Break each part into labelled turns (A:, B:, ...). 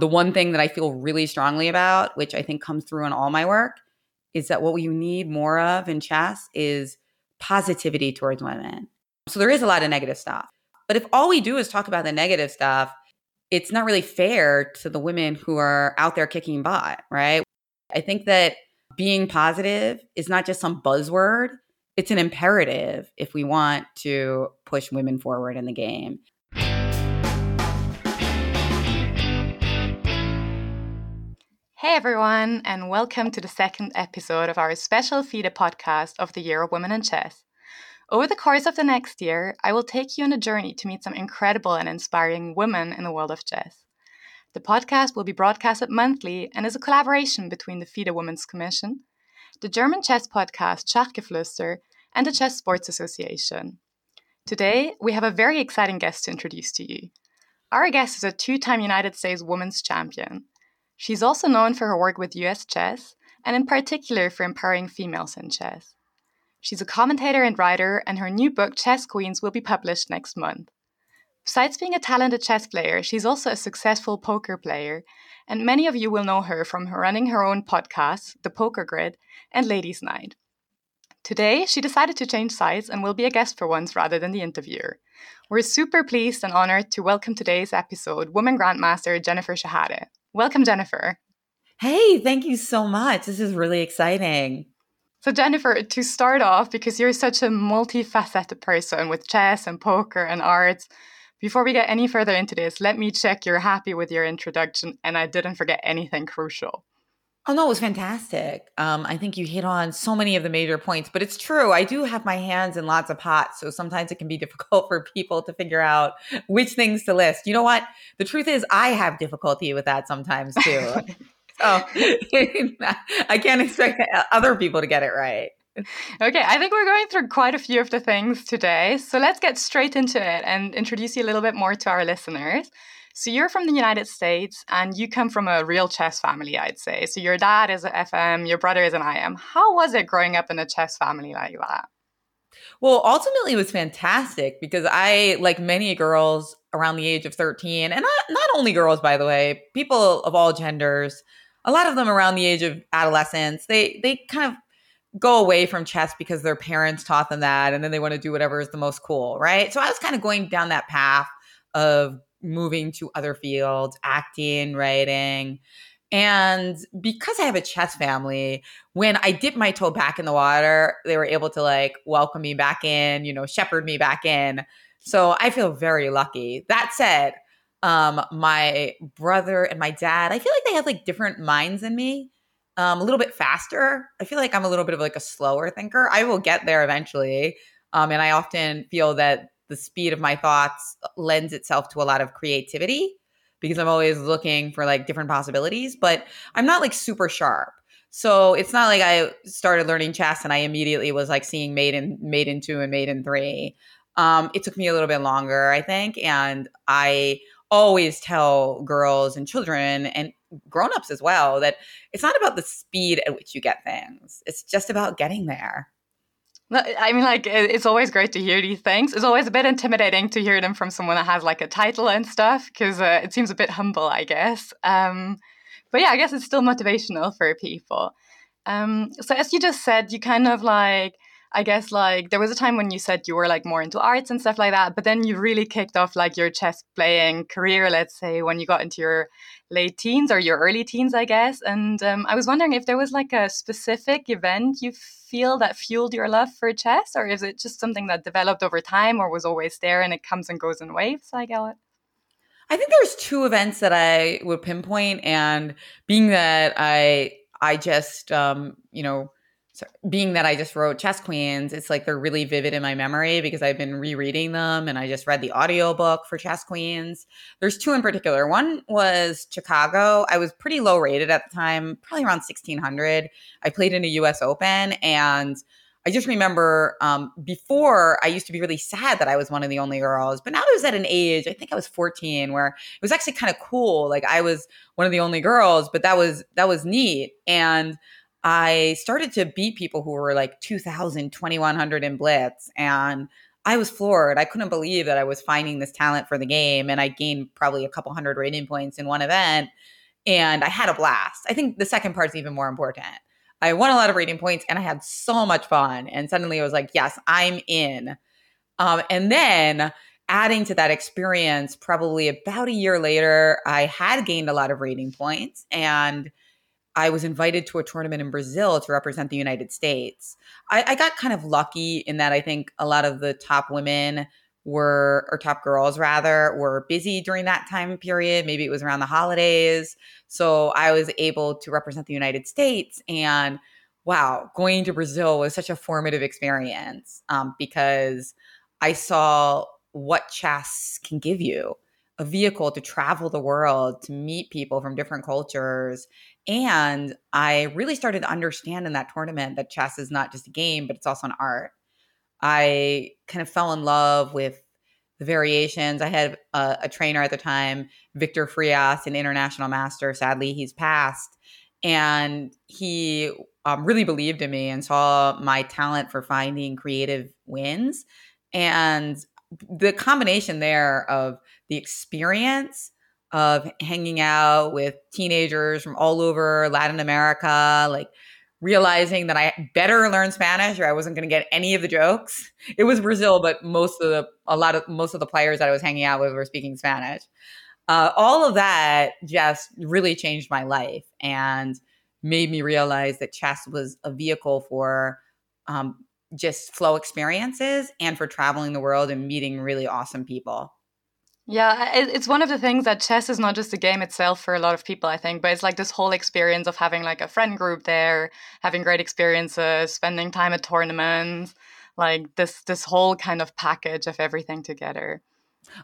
A: The one thing that I feel really strongly about, which I think comes through in all my work, is that what we need more of in chess is positivity towards women. So there is a lot of negative stuff. But if all we do is talk about the negative stuff, it's not really fair to the women who are out there kicking butt, right? I think that being positive is not just some buzzword, it's an imperative if we want to push women forward in the game.
B: Hey everyone, and welcome to the second episode of our special FIDE podcast of the Year of Women in Chess. Over the course of the next year, I will take you on a journey to meet some incredible and inspiring women in the world of chess. The podcast will be broadcasted monthly and is a collaboration between the FIDE Women's Commission, the German chess podcast Schachgeflüster, and the Chess Sports Association. Today, we have a very exciting guest to introduce to you. Our guest is a two time United States Women's Champion. She's also known for her work with US chess, and in particular for empowering females in chess. She's a commentator and writer, and her new book, Chess Queens, will be published next month. Besides being a talented chess player, she's also a successful poker player, and many of you will know her from her running her own podcasts, The Poker Grid and Ladies Knight. Today, she decided to change sides and will be a guest for once rather than the interviewer. We're super pleased and honored to welcome today's episode Woman Grandmaster Jennifer Shahade. Welcome, Jennifer.
A: Hey, thank you so much. This is really exciting.
B: So, Jennifer, to start off, because you're such a multifaceted person with chess and poker and arts, before we get any further into this, let me check you're happy with your introduction and I didn't forget anything crucial.
A: Oh no, it was fantastic. Um, I think you hit on so many of the major points, but it's true. I do have my hands in lots of pots, so sometimes it can be difficult for people to figure out which things to list. You know what? The truth is, I have difficulty with that sometimes too. so I can't expect other people to get it right.
B: Okay, I think we're going through quite a few of the things today. So let's get straight into it and introduce you a little bit more to our listeners. So you're from the United States and you come from a real chess family, I'd say. So your dad is an FM, your brother is an IM. How was it growing up in a chess family like that?
A: Well, ultimately, it was fantastic because I, like many girls around the age of 13, and not, not only girls, by the way, people of all genders, a lot of them around the age of adolescence, they, they kind of go away from chess because their parents taught them that, and then they want to do whatever is the most cool, right? So I was kind of going down that path of moving to other fields, acting, writing. And because I have a chess family, when I dip my toe back in the water, they were able to like welcome me back in, you know, shepherd me back in. So I feel very lucky. That said, um, my brother and my dad, I feel like they have like different minds than me. Um, a little bit faster. I feel like I'm a little bit of like a slower thinker. I will get there eventually. Um, and I often feel that the speed of my thoughts lends itself to a lot of creativity because I'm always looking for like different possibilities, but I'm not like super sharp. So it's not like I started learning chess and I immediately was like seeing Maiden, mate in two and mate in three. Um, it took me a little bit longer, I think, and I always tell girls and children and grown-ups as well that it's not about the speed at which you get things. It's just about getting there.
B: I mean, like, it's always great to hear these things. It's always a bit intimidating to hear them from someone that has like a title and stuff because uh, it seems a bit humble, I guess. Um, but yeah, I guess it's still motivational for people. Um, so, as you just said, you kind of like I guess like there was a time when you said you were like more into arts and stuff like that, but then you really kicked off like your chess playing career, let's say, when you got into your late teens or your early teens, I guess. And um, I was wondering if there was like a specific event you feel that fueled your love for chess, or is it just something that developed over time or was always there and it comes and goes in waves? I it.
A: I think there's two events that I would pinpoint, and being that I I just um, you know being that I just wrote Chess Queens, it's like they're really vivid in my memory because I've been rereading them and I just read the audiobook for Chess Queens. There's two in particular. One was Chicago. I was pretty low rated at the time, probably around 1600. I played in a US Open and I just remember um, before I used to be really sad that I was one of the only girls, but now I was at an age, I think I was 14, where it was actually kind of cool. Like I was one of the only girls, but that was that was neat. And I started to beat people who were like 2000, 2100 in blitz. And I was floored. I couldn't believe that I was finding this talent for the game. And I gained probably a couple hundred rating points in one event. And I had a blast. I think the second part is even more important. I won a lot of rating points and I had so much fun. And suddenly I was like, yes, I'm in. Um, and then adding to that experience, probably about a year later, I had gained a lot of rating points and I was invited to a tournament in Brazil to represent the United States. I, I, got kind of lucky in that I think a lot of the top women were, or top girls rather, were busy during that time period. Maybe it was around the holidays. So I was able to represent the United States. And wow, going to Brazil was such a formative experience um, because I saw what chess can give you a vehicle to travel the world, to meet people from different cultures. And I really started to understand in that tournament that chess is not just a game, but it's also an art. I kind of fell in love with the variations. I had a, a trainer at the time, Victor Frias, an international master. Sadly, he's passed. And he um, really believed in me and saw my talent for finding creative wins. And the combination there of the experience of hanging out with teenagers from all over Latin America, like realizing that I better learn Spanish or I wasn't going to get any of the jokes. It was Brazil, but most of the a lot of most of the players that I was hanging out with were speaking Spanish. Uh, all of that just really changed my life and made me realize that chess was a vehicle for um, just flow experiences and for traveling the world and meeting really awesome people.
B: Yeah, it's one of the things that chess is not just the game itself for a lot of people, I think, but it's like this whole experience of having like a friend group there, having great experiences, spending time at tournaments, like this this whole kind of package of everything together.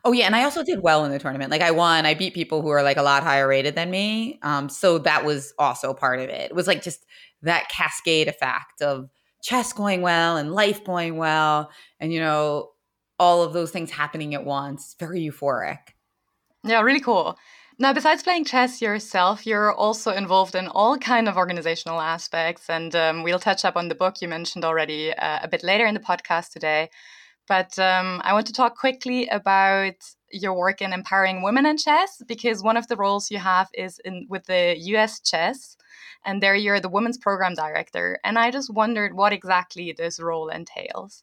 A: Oh yeah, and I also did well in the tournament. Like I won, I beat people who are like a lot higher rated than me. Um, so that was also part of it. It was like just that cascade effect of chess going well and life going well and you know all of those things happening at once very euphoric
B: yeah really cool now besides playing chess yourself you're also involved in all kind of organizational aspects and um, we'll touch up on the book you mentioned already uh, a bit later in the podcast today but um, i want to talk quickly about your work in empowering women in chess because one of the roles you have is in with the us chess and there you're the women's program director. And I just wondered what exactly this role entails.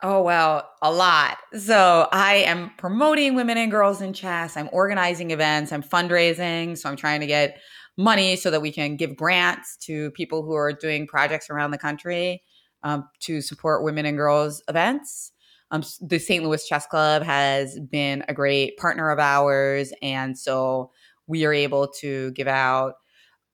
A: Oh, well, a lot. So I am promoting women and girls in chess. I'm organizing events. I'm fundraising. So I'm trying to get money so that we can give grants to people who are doing projects around the country um, to support women and girls events. Um, the St. Louis Chess Club has been a great partner of ours. And so we are able to give out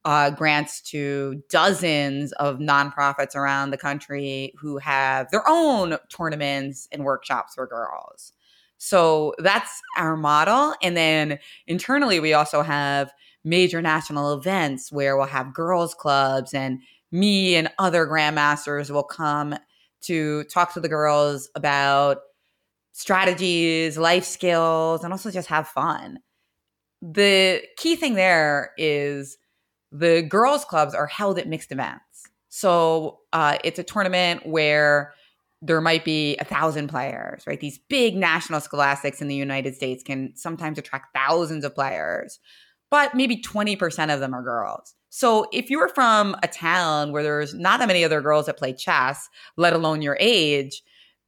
A: uh, grants to dozens of nonprofits around the country who have their own tournaments and workshops for girls. So that's our model. And then internally, we also have major national events where we'll have girls' clubs, and me and other grandmasters will come to talk to the girls about strategies, life skills, and also just have fun. The key thing there is the girls' clubs are held at mixed events. So uh, it's a tournament where there might be a thousand players, right? These big national scholastics in the United States can sometimes attract thousands of players, but maybe 20% of them are girls. So if you're from a town where there's not that many other girls that play chess, let alone your age,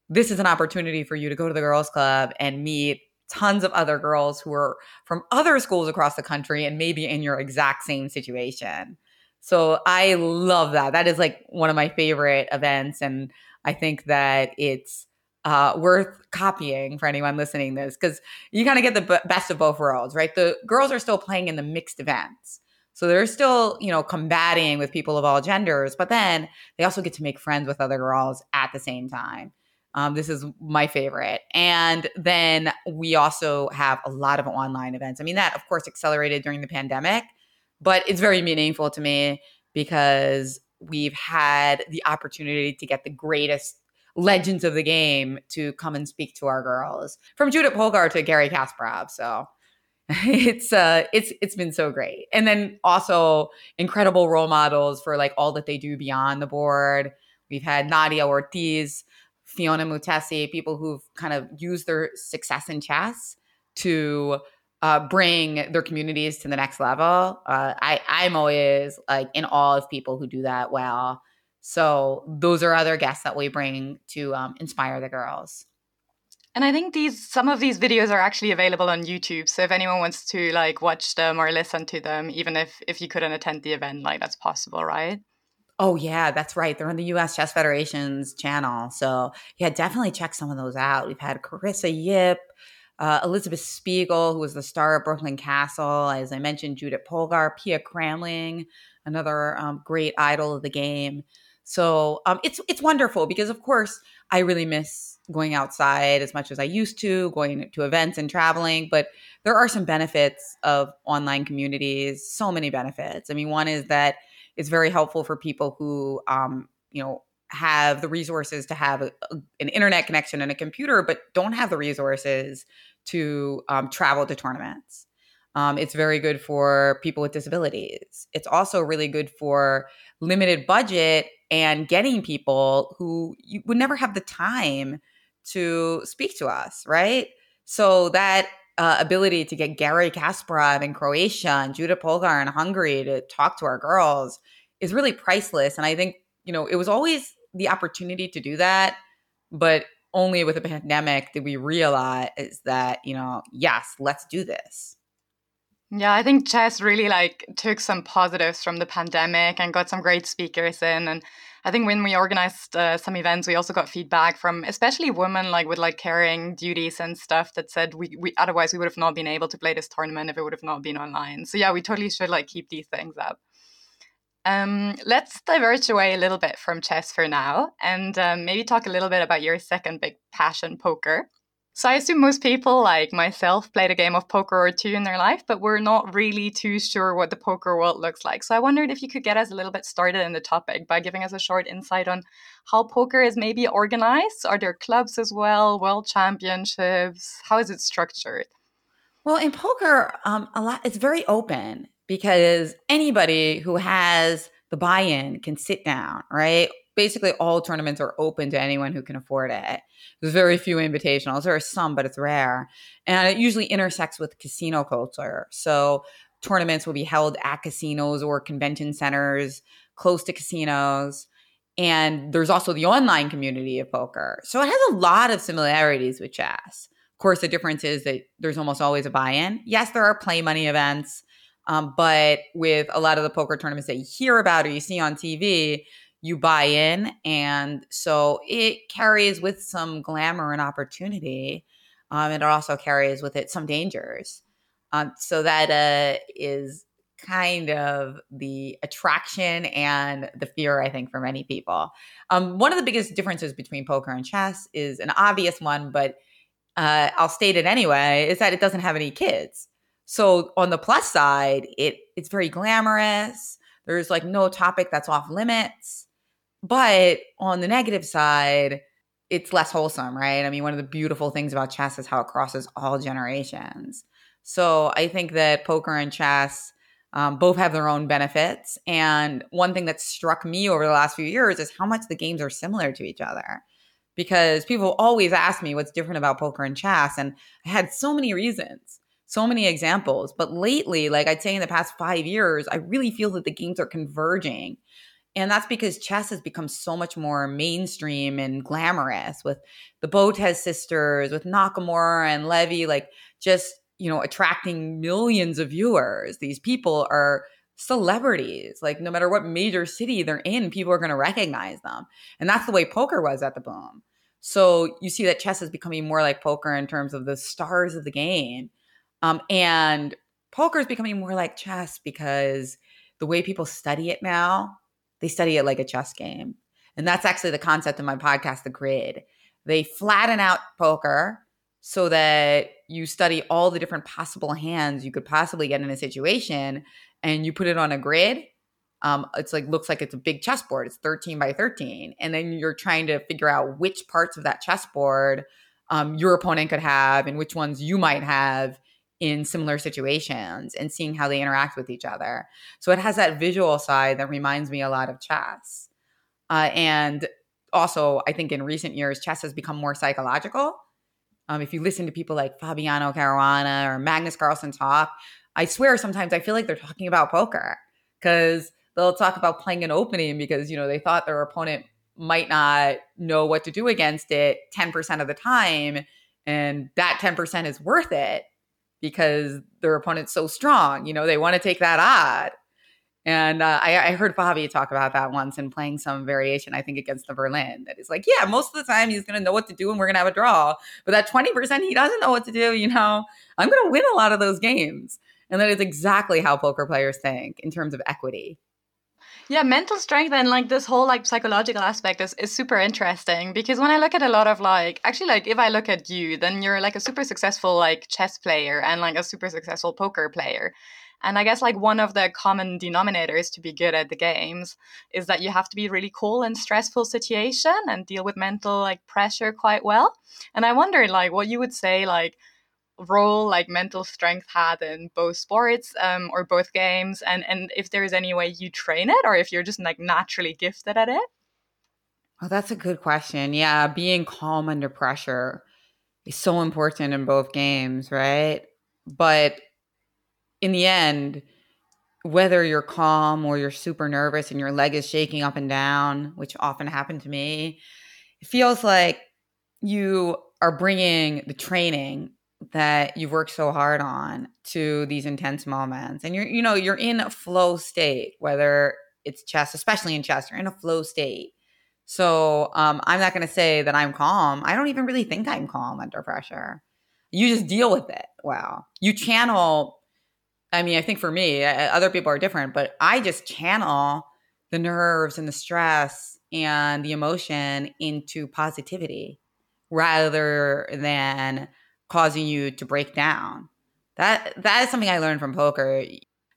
A: this is an opportunity for you to go to the girls' club and meet tons of other girls who are from other schools across the country and maybe in your exact same situation. So I love that. That is like one of my favorite events. And I think that it's uh, worth copying for anyone listening this because you kind of get the b- best of both worlds, right? The girls are still playing in the mixed events. So they're still, you know, combating with people of all genders, but then they also get to make friends with other girls at the same time. Um, this is my favorite. And then we also have a lot of online events. I mean, that of course accelerated during the pandemic, but it's very meaningful to me because we've had the opportunity to get the greatest legends of the game to come and speak to our girls from Judith Polgar to Garry Kasparov. So it's uh it's it's been so great. And then also incredible role models for like all that they do beyond the board. We've had Nadia Ortiz Phiona Mutesi, people who've kind of used their success in chess to uh, bring their communities to the next level. Uh, I I'm always like in awe of people who do that well. So those are other guests that we bring to um, inspire the girls.
B: And I think these some of these videos are actually available on YouTube. So if anyone wants to like watch them or listen to them, even if if you couldn't attend the event, like that's possible, right?
A: Oh yeah, that's right. They're on the U.S. Chess Federation's channel. So yeah, definitely check some of those out. We've had Carissa Yip, uh, Elizabeth Spiegel, who was the star of Brooklyn Castle. As I mentioned, Judith Polgar, Pia Cramling, another um, great idol of the game. So um, it's it's wonderful because of course I really miss going outside as much as I used to, going to events and traveling. But there are some benefits of online communities. So many benefits. I mean, one is that it's very helpful for people who, um, you know, have the resources to have a, a, an internet connection and a computer, but don't have the resources to um, travel to tournaments. Um, it's very good for people with disabilities. It's also really good for limited budget and getting people who you would never have the time to speak to us, right? So that uh, ability to get Garry Kasparov in Croatia and Judith Polgar in Hungary to talk to our girls is really priceless. And I think, you know, it was always the opportunity to do that, but only with a pandemic did we realize that, you know, yes, let's do this.
B: Yeah, I think chess really like took some positives from the pandemic and got some great speakers in. And I think when we organized uh, some events, we also got feedback from especially women like with like carrying duties and stuff that said we, we otherwise we would have not been able to play this tournament if it would have not been online. So yeah, we totally should like keep these things up. Um, let's diverge away a little bit from chess for now and um, maybe talk a little bit about your second big passion, poker. So I assume most people, like myself, played a game of poker or two in their life, but we're not really too sure what the poker world looks like. So I wondered if you could get us a little bit started in the topic by giving us a short insight on how poker is maybe organized. Are there clubs as well, world championships? How is it structured?
A: Well, in poker, um, a lot it's very open because anybody who has the buy-in can sit down, right? Basically all tournaments are open to anyone who can afford it. There's very few invitationals. There are some, but it's rare. And it usually intersects with casino culture. So tournaments will be held at casinos or convention centers close to casinos. And there's also the online community of poker. So it has a lot of similarities with chess. Of course, the difference is that there's almost always a buy in. Yes, there are play money events, um, but with a lot of the poker tournaments that you hear about or you see on TV, you buy in. And so it carries with some glamour and opportunity. Um, and it also carries with it some dangers. Um, so that uh, is kind of the attraction and the fear, I think, for many people. Um, one of the biggest differences between poker and chess is an obvious one, but uh, I'll state it anyway, is that it doesn't have any kids. So on the plus side, it it's very glamorous. There's like no topic that's off limits. But on the negative side, it's less wholesome, right? I mean, one of the beautiful things about chess is how it crosses all generations. So I think that poker and chess um, both have their own benefits. And one thing that struck me over the last few years is how much the games are similar to each other. Because people always ask me what's different about poker and chess. And I had so many reasons, so many examples. But lately, like I'd say in the past five years, I really feel that the games are converging and that's because chess has become so much more mainstream and glamorous with the Botez sisters, with Nakamura and Levy, like just, you know, attracting millions of viewers. These people are celebrities. Like no matter what major city they're in, people are going to recognize them. And that's the way poker was at the boom. So you see that chess is becoming more like poker in terms of the stars of the game. Um, and poker is becoming more like chess because the way people study it now they study it like a chess game. And that's actually the concept of my podcast, The Grid. They flatten out poker so that you study all the different possible hands you could possibly get in a situation and you put it on a grid. Um, it's like looks like it's a big chessboard. It's 13 by 13. And then you're trying to figure out which parts of that chessboard um, your opponent could have and which ones you might have in similar situations and seeing how they interact with each other. So it has that visual side that reminds me a lot of chess. Uh, and also, I think in recent years, chess has become more psychological. Um, if you listen to people like Fabiano Caruana or Magnus Carlsen talk, I swear sometimes I feel like they're talking about poker because they'll talk about playing an opening because you know they thought their opponent might not know what to do against it 10% of the time and that 10% is worth it because their opponent's so strong you know they want to take that odd and uh, I, I, heard Bobby talk about that once in playing some variation, I think, against the Berlin. That is like, yeah, most of the time he's going to know what to do and we're going to have a draw. But that 20% he doesn't know what to do, you know, I'm going to win a lot of those games. And that is exactly how poker players think in terms of equity.
B: Yeah, mental strength and like this whole like psychological aspect is, is super interesting because when I look at a lot of like actually like if I look at you, then you're like a super successful like chess player and like a super successful poker player. And I guess like one of the common denominators to be good at the games is that you have to be really cool in stressful situation and deal with mental like pressure quite well. And I wonder like what you would say like role like mental strength had in both sports um, or both games and and if there is any way you train it or if you're just like naturally gifted at it?
A: Oh that's a good question. Yeah being calm under pressure is so important in both games right? But in the end whether you're calm or you're super nervous and your leg is shaking up and down which often happened to me it feels like you are bringing the training that you've worked so hard on to these intense moments and you're you know you're in a flow state whether it's chess especially in chess you're in a flow state. So um, i'm not going to say that i'm calm. I don't even really think i'm calm under pressure. You just deal with it well. You channel i mean i think for me other people are different but i just channel the nerves and the stress and the emotion into positivity rather than causing you to break down. That that is something I learned from poker.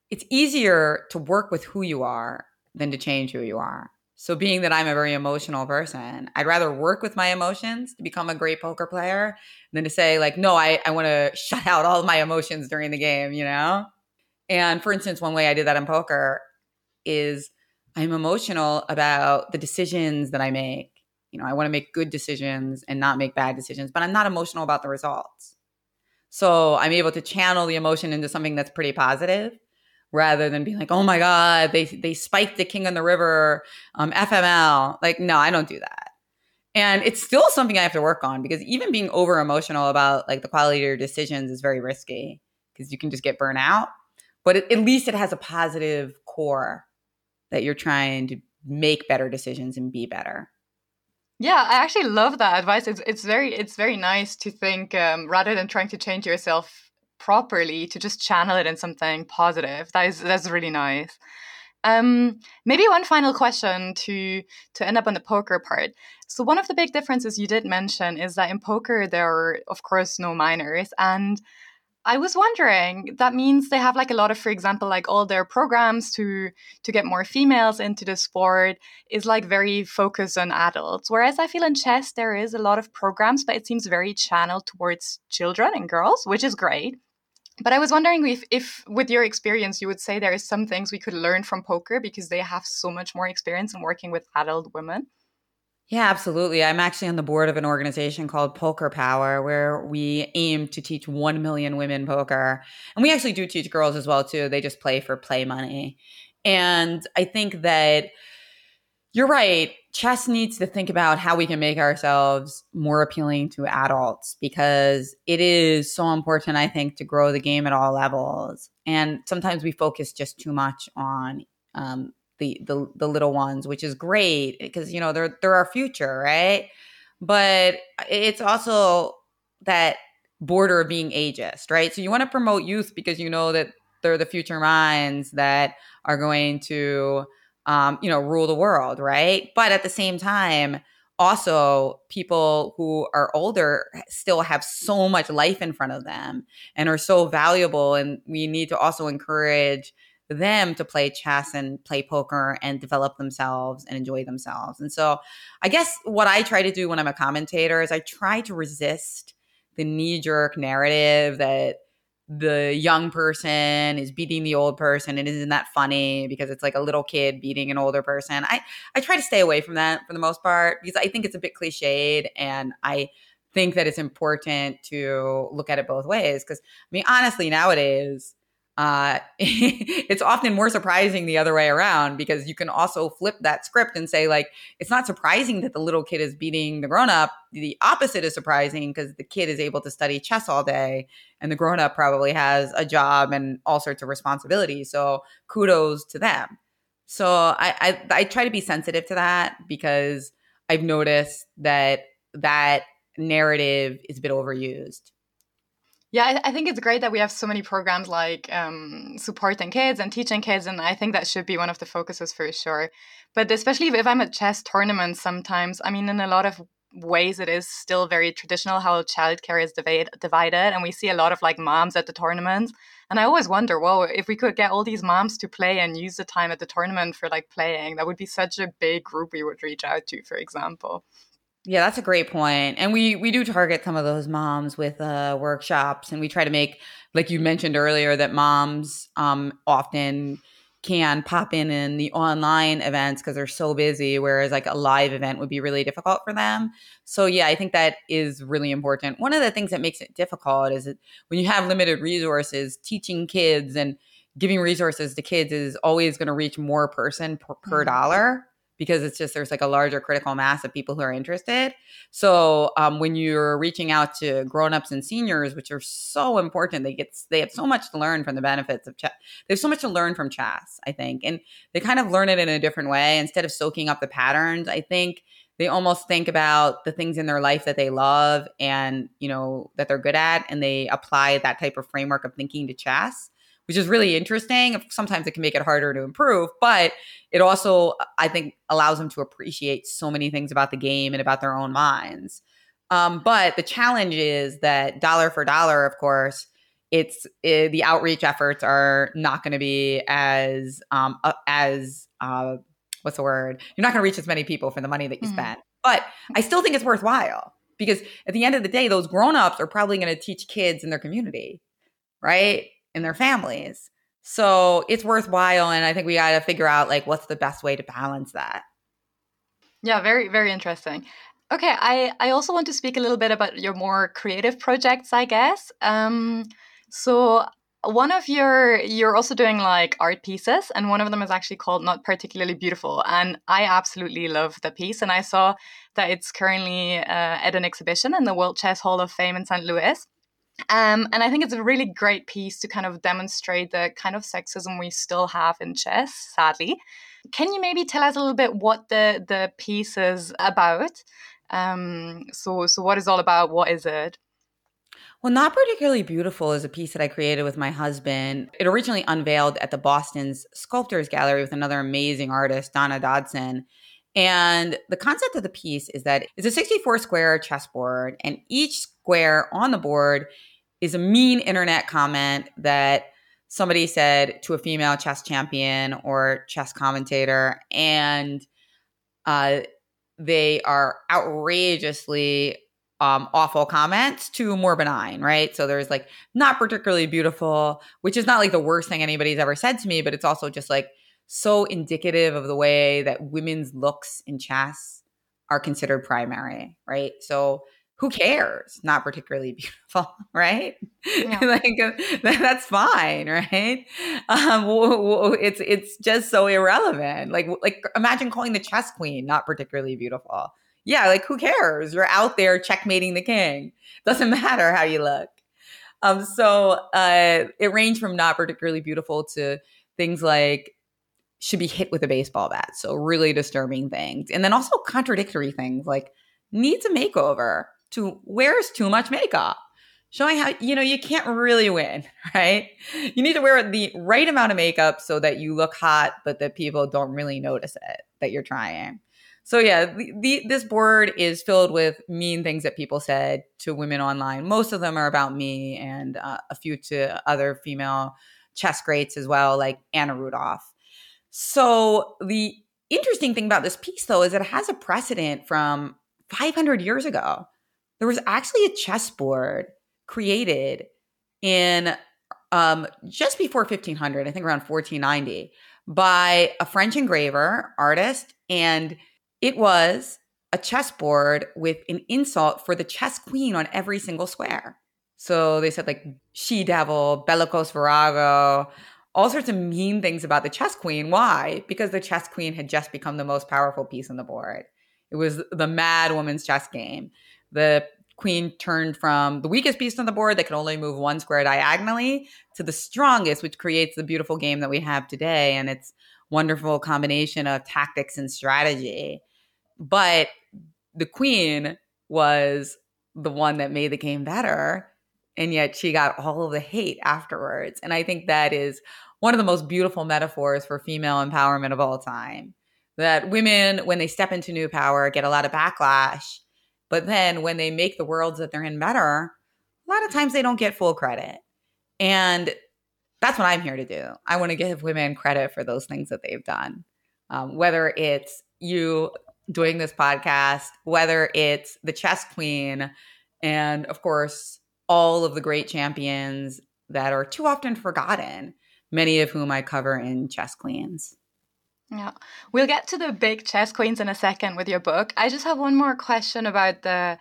A: It's easier to work with who you are than to change who you are. So being that I'm a very emotional person, I'd rather work with my emotions to become a great poker player than to say like, no, I, I want to shut out all of my emotions during the game, you know? And for instance, one way I did that in poker is I'm emotional about the decisions that I make you know, I want to make good decisions and not make bad decisions, but I'm not emotional about the results. So I'm able to channel the emotion into something that's pretty positive rather than being like, oh my God, they, they spiked the king on the river, um, FML. Like, no, I don't do that. And it's still something I have to work on because even being over emotional about like the quality of your decisions is very risky because you can just get burnt out. But it, at least it has a positive core that you're trying to make better decisions and be better.
B: Yeah, I actually love that advice. It's it's very it's very nice to think um, rather than trying to change yourself properly to just channel it in something positive. That is that's really nice. Um, maybe one final question to to end up on the poker part. So one of the big differences you did mention is that in poker there are of course no minors and I was wondering, that means they have like a lot of, for example, like all their programs to to get more females into the sport is like very focused on adults. Whereas I feel in chess there is a lot of programs, but it seems very channeled towards children and girls, which is great. But I was wondering if, if with your experience, you would say there is some things we could learn from poker because they have so much more experience in working with adult women.
A: Yeah, absolutely. I'm actually on the board of an organization called Poker Power, where we aim to teach 1 million women poker. And we actually do teach girls as well, too. They just play for play money. And I think that you're right. Chess needs to think about how we can make ourselves more appealing to adults because it is so important, I think, to grow the game at all levels. And sometimes we focus just too much on um, the the the little ones, which is great because you know they're they're our future, right? But it's also that border of being ageist, right? So you want to promote youth because you know that they're the future minds that are going to um, you know rule the world, right? But at the same time, also people who are older still have so much life in front of them and are so valuable and we need to also encourage them to play chess and play poker and develop themselves and enjoy themselves. And so I guess what I try to do when I'm a commentator is I try to resist the knee jerk narrative that the young person is beating the old person and isn't that funny because it's like a little kid beating an older person. I I try to stay away from that for the most part because I think it's a bit cliched and I think that it's important to look at it both ways because I mean honestly nowadays uh, it's often more surprising the other way around because you can also flip that script and say like it's not surprising that the little kid is beating the grown up. The opposite is surprising because the kid is able to study chess all day and the grown up probably has a job and all sorts of responsibilities. So kudos to them. So I, I i try to be sensitive to that because i've noticed that that narrative is a bit overused
B: yeah, I, I, think it's great that we have so many programs like um, supporting kids and teaching kids, and I think that should be one of the focuses for sure. But especially if I'm at chess tournaments, sometimes, I mean, in a lot of ways, it is still very traditional how childcare is divide, divided, and we see a lot of like moms at the tournaments. And I always wonder, well, if we could get all these moms to play and use the time at the tournament for like playing, that would be such a big group we would reach out to, for example.
A: Yeah, that's a great point. And we we do target some of those moms with uh, workshops, and we try to make, like you mentioned earlier, that moms um, often can pop in in the online events because they're so busy whereas like a live event would be really difficult for them so yeah i think that is really important one of the things that makes it difficult is that when you have limited resources teaching kids and giving resources to kids is always going to reach more person per, per mm-hmm. dollar because it's just there's like a larger critical mass of people who are interested. So um, when you're reaching out to grown-ups and seniors, which are so important, they get they have so much to learn from the benefits of chess. They have so much to learn from chess, I think, and they kind of learn it in a different way instead of soaking up the patterns. I think they almost think about the things in their life that they love and you know that they're good at, and they apply that type of framework of thinking to chess which is really interesting. Sometimes it can make it harder to improve, but it also, I think, allows them to appreciate so many things about the game and about their own minds. Um, but the challenge is that dollar for dollar, of course, it's it, eh, the outreach efforts are not going to be as um, uh, as uh, what's the word? You're not going to reach as many people for the money that you mm-hmm. spent. But I still think it's worthwhile because at the end of the day, those grown-ups are probably going to teach kids in their community, right? Their families. So it's worthwhile. And I think we got to figure out like what's the best way to balance that.
B: Yeah, very, very interesting. Okay, I, I also want to speak a little bit about your more creative projects, I guess. Um, so one of your you're also doing like art pieces and one of them is actually called not particularly beautiful and i absolutely love the piece and i saw that it's currently uh, at an exhibition in the world chess hall of fame in st louis um, and I think it's a really great piece to kind of demonstrate the kind of sexism we still have in chess, sadly. Can you maybe tell us a little bit what the, the piece is about? Um, so, so what is all about? What is it?
A: Well, Not Particularly Beautiful is a piece that I created with my husband. It originally unveiled at the Boston's Sculptors Gallery with another amazing artist, Donna Dodson. And the concept of the piece is that it's a 64 square chessboard, and each square on the board is a mean internet comment that somebody said to a female chess champion or chess commentator, and uh, they are outrageously um, awful comments to more benign, right? So there's like not particularly beautiful, which is not like the worst thing anybody's ever said to me, but it's also just like so indicative of the way that women's looks in chess are considered primary, right? So who cares? Not particularly beautiful, right? Yeah. like that's fine, right? Um, it's it's just so irrelevant. Like like imagine calling the chess queen not particularly beautiful. Yeah, like who cares? You're out there checkmating the king. Doesn't matter how you look. Um, so uh, it ranged from not particularly beautiful to things like should be hit with a baseball bat. So really disturbing things, and then also contradictory things like needs a makeover to wears too much makeup showing how you know you can't really win right? You need to wear the right amount of makeup so that you look hot but that people don't really notice it that you're trying. So yeah the, the, this board is filled with mean things that people said to women online. Most of them are about me and uh, a few to other female chess greats as well like anna rudolf so the interesting thing about this piece though is it has a precedent from 500 years ago there was actually a chessboard created in um, just before 1500, I think around 1490, by a French engraver, artist, and it was a chessboard with an insult for the chess queen on every single square. So they said like she devil, bellicose virago, all sorts of mean things about the chess queen. Why? Because the chess queen had just become the most powerful piece on the board. It was the mad woman's chess game. The queen turned from the weakest piece on the board that could only move one square diagonally to the strongest, which creates the beautiful game that we have today. And it's wonderful combination of tactics and strategy. But the queen was the one that made the game better. And yet she got all of the hate afterwards. And I think that is one of the most beautiful metaphors for female empowerment of all time. That women, when they step into new power, get a lot of backlash. But then when they make the worlds that they're in better, a lot of times they don't get full credit. And that's what I'm here to do. I want to give women credit for those things that they've done. Um, whether it's you doing this podcast, whether it's the chess queen, and of course, all of the great champions that are too often forgotten, many of whom I cover in Chess Queens.
B: Yeah, we'll get to the big chess queens in a second with your book. I just have one more question about the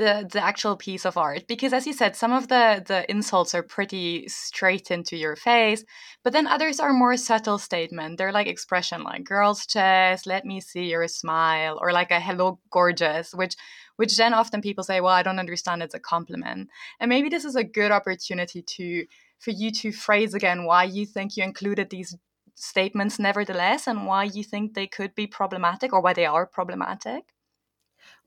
B: the the actual piece of art because as you said some of the the insults are pretty straight into your face but then others are more subtle statement they're like expression like girls chest let me see your smile or like a hello gorgeous which which then often people say well i don't understand it's a compliment and maybe this is a good opportunity to for you to phrase again why you think you included these statements nevertheless and why you think they could be problematic or why they are problematic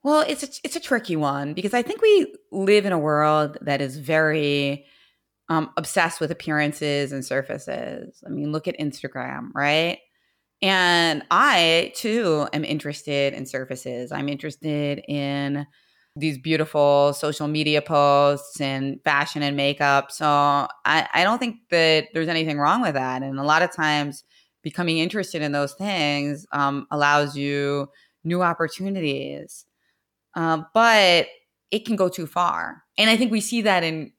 A: well, it's a, it's a tricky one because I think we live in a world that is very um, obsessed with appearances and surfaces. I mean, look at Instagram, right? And I too am interested in surfaces. I'm interested in these beautiful social media posts and fashion and makeup. So I, I don't think that there's anything wrong with that. And a lot of times, becoming interested in those things um, allows you new opportunities. Uh, but it can go too far. And I think we see that in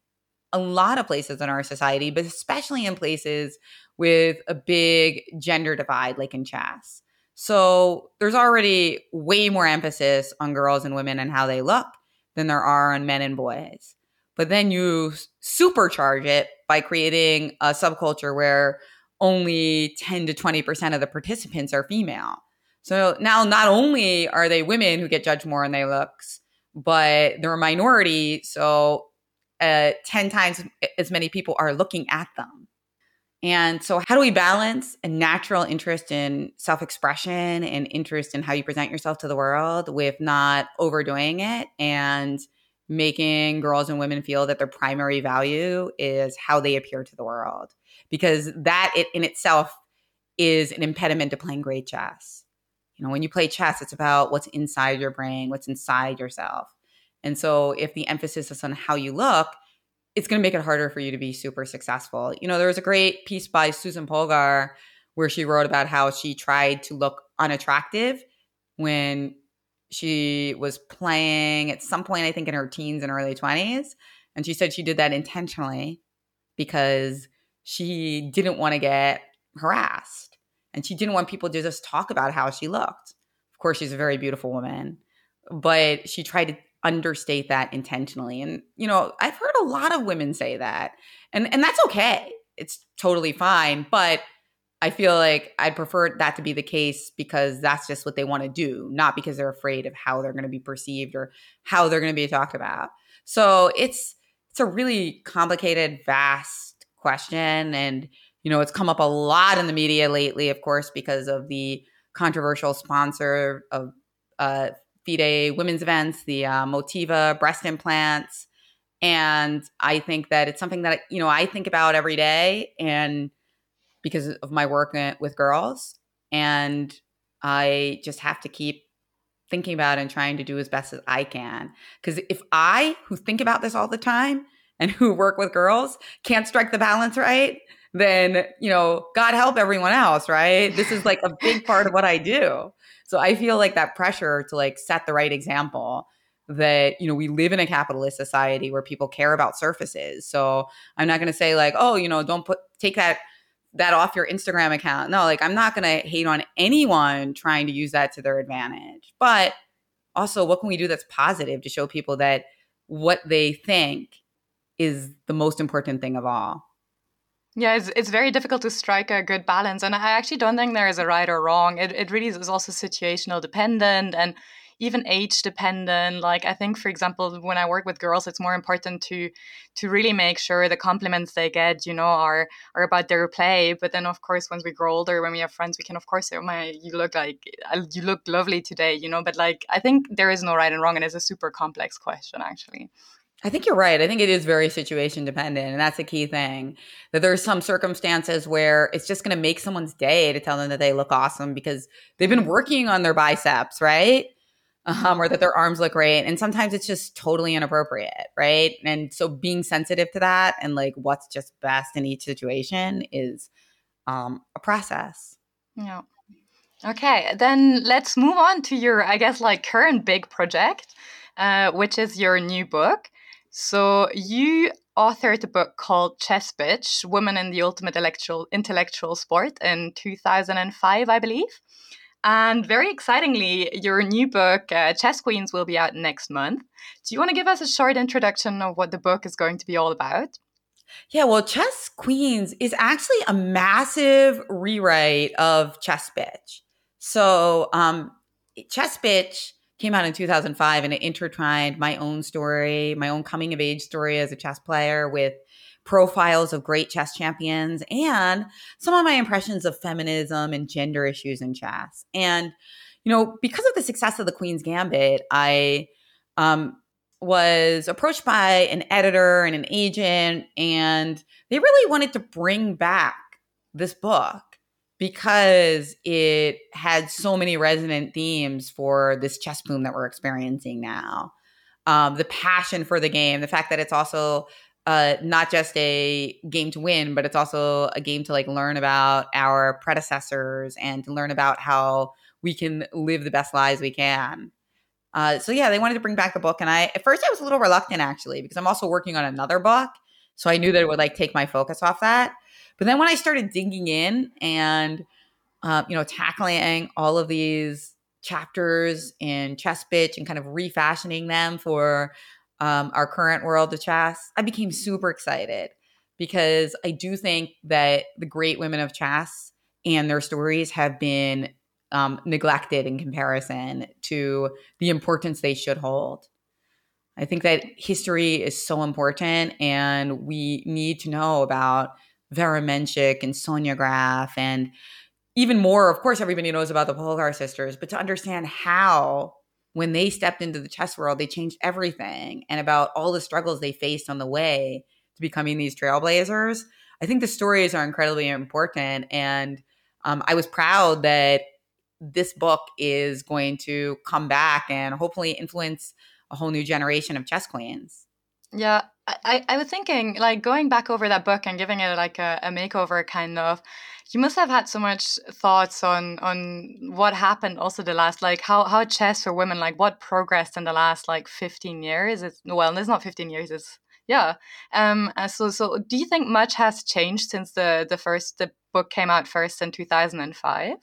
A: a lot of places in our society, but especially in places with a big gender divide, like in chess. So there's already way more emphasis on girls and women and how they look than there are on men and boys. But then you supercharge it by creating a subculture where only 10 to 20% of the participants are female. So now not only are they women who get judged more on their looks, but they're a minority. So uh, 10 times as many people are looking at them. And so, how do we balance a natural interest in self expression and interest in how you present yourself to the world with not overdoing it and making girls and women feel that their primary value is how they appear to the world? Because that it, in itself is an impediment to playing great chess. You know, when you play chess, it's about what's inside your brain, what's inside yourself. And so if the emphasis is on how you look, it's going to make it harder for you to be super successful. You know, there was a great piece by Susan Polgar where she wrote about how she tried to look unattractive when she was playing at some point, I think in her teens and early 20s. And she said she did that intentionally because she didn't want to get harassed and she didn't want people to just talk about how she looked. Of course, she's a very beautiful woman, but she tried to understate that intentionally. And you know, I've heard a lot of women say that, and and that's okay. It's totally fine, but I feel like I'd prefer that to be the case because that's just what they want to do, not because they're afraid of how they're going to be perceived or how they're going to be talked about. So it's it's a really complicated, vast question, and you know, it's come up a lot in the media lately, of course, because of the controversial sponsor of uh, FIDE women's events, the uh, Motiva breast implants. And I think that it's something that, you know, I think about every day and because of my work with girls. And I just have to keep thinking about and trying to do as best as I can. Because if I, who think about this all the time and who work with girls, can't strike the balance right, then, you know, God help everyone else, right? This is like a big part of what I do. So I feel like that pressure to like set the right example that you know we live in a capitalist society where people care about surfaces. So i'm not going to say like oh you know don't put take that that off your instagram account. No like i'm not going to hate on anyone trying to use that to their advantage. But also what can we do that's positive to show people that what they think is the most important thing of all
B: yeah, it's, it's very difficult to strike a good balance. And I actually don't think there is a right or wrong. It, it really is also situational dependent. And even age dependent like i think for example when i work with girls it's more important to to really make sure the compliments they get you know are are about their play but then of course once we grow older when we have friends we can of course say oh my you look like uh, you look lovely today you know but like i think there is no right and wrong and it's a super complex question actually
A: I think you're right. I think it is very situation dependent. And that's a key thing. That there's some circumstances where it's just going to make someone's day to tell them that they look awesome because they've been working on their biceps, right? um, or that their arms look great. And sometimes it's just totally inappropriate, right? And so being sensitive to that and like what's just best in each situation is um, a process.
B: Yeah. Okay, then let's move on to your, I guess, like current big project, uh, which is your new book. So you authored a book called Chess Bitch: Women in the Ultimate Intellectual Intellectual Sport in 2005, I believe. And very excitingly, your new book, uh, Chess Queens, will be out next month. Do you want to give us a short introduction of what the book is going to be all about?
A: Yeah, well, Chess Queens is actually a massive rewrite of Chess Bitch. So, um, Chess Bitch came out in 2005 and it intertwined my own story, my own coming of age story as a chess player with profiles of great chess champions and some of my impressions of feminism and gender issues in chess. And, you know, because of the success of the Queen's Gambit, I um, was approached by an editor and an agent, and they really wanted to bring back this book because it had so many resonant themes for this chess boom that we're experiencing now. Um, the passion for the game, the fact that it's also uh, not just a game to win, but it's also a game to like learn about our predecessors and to learn about how we can live the best lives we can. Uh, so yeah, they wanted to bring back the book, and I at first I was a little reluctant actually because I'm also working on another book, so I knew that it would like take my focus off that. But then when I started digging in and uh, you know tackling all of these chapters in Chess Bitch and kind of refashioning them for um, our current world of chess, I became super excited because I do think that the great women of chess and their stories have been um, neglected in comparison to the importance they should hold. I think that history is so important, and we need to know about Vera Menchik and Sonia Graf, and even more. Of course, everybody knows about the Polgar sisters, but to understand how when they stepped into the chess world, they changed everything and about all the struggles they faced on the way to becoming these trailblazers. I think the stories are incredibly important. And um, I was proud that this book is going to come back and hopefully influence a whole new generation of chess queens.
B: Yeah, I, I was thinking, like, going back over that book and giving it like a, a makeover kind of you must have had so much thoughts on on what happened also the last like how how chess for women like what progressed in the last like 15 years it's well it's not 15 years it's yeah um uh, so so do you think much has changed since the the first the book came out first in 2005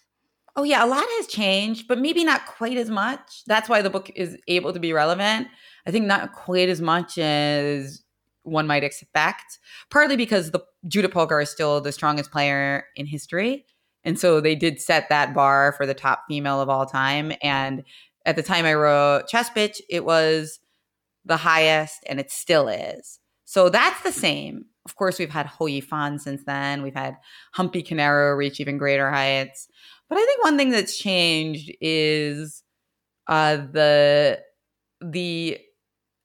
A: Oh yeah, a lot has changed, but maybe not quite as much. That's why the book is able to be relevant. I think not quite as much as one might expect, partly because the Judith Polgar is still the strongest player in history. And so they did set that bar for the top female of all time. And at the time I wrote Chess Bitch, it was the highest and it still is. So that's the same. Of course, we've had Hou Yifan since then. We've had Humpy Koneru reach even greater heights. But I think one thing that's changed is uh, the the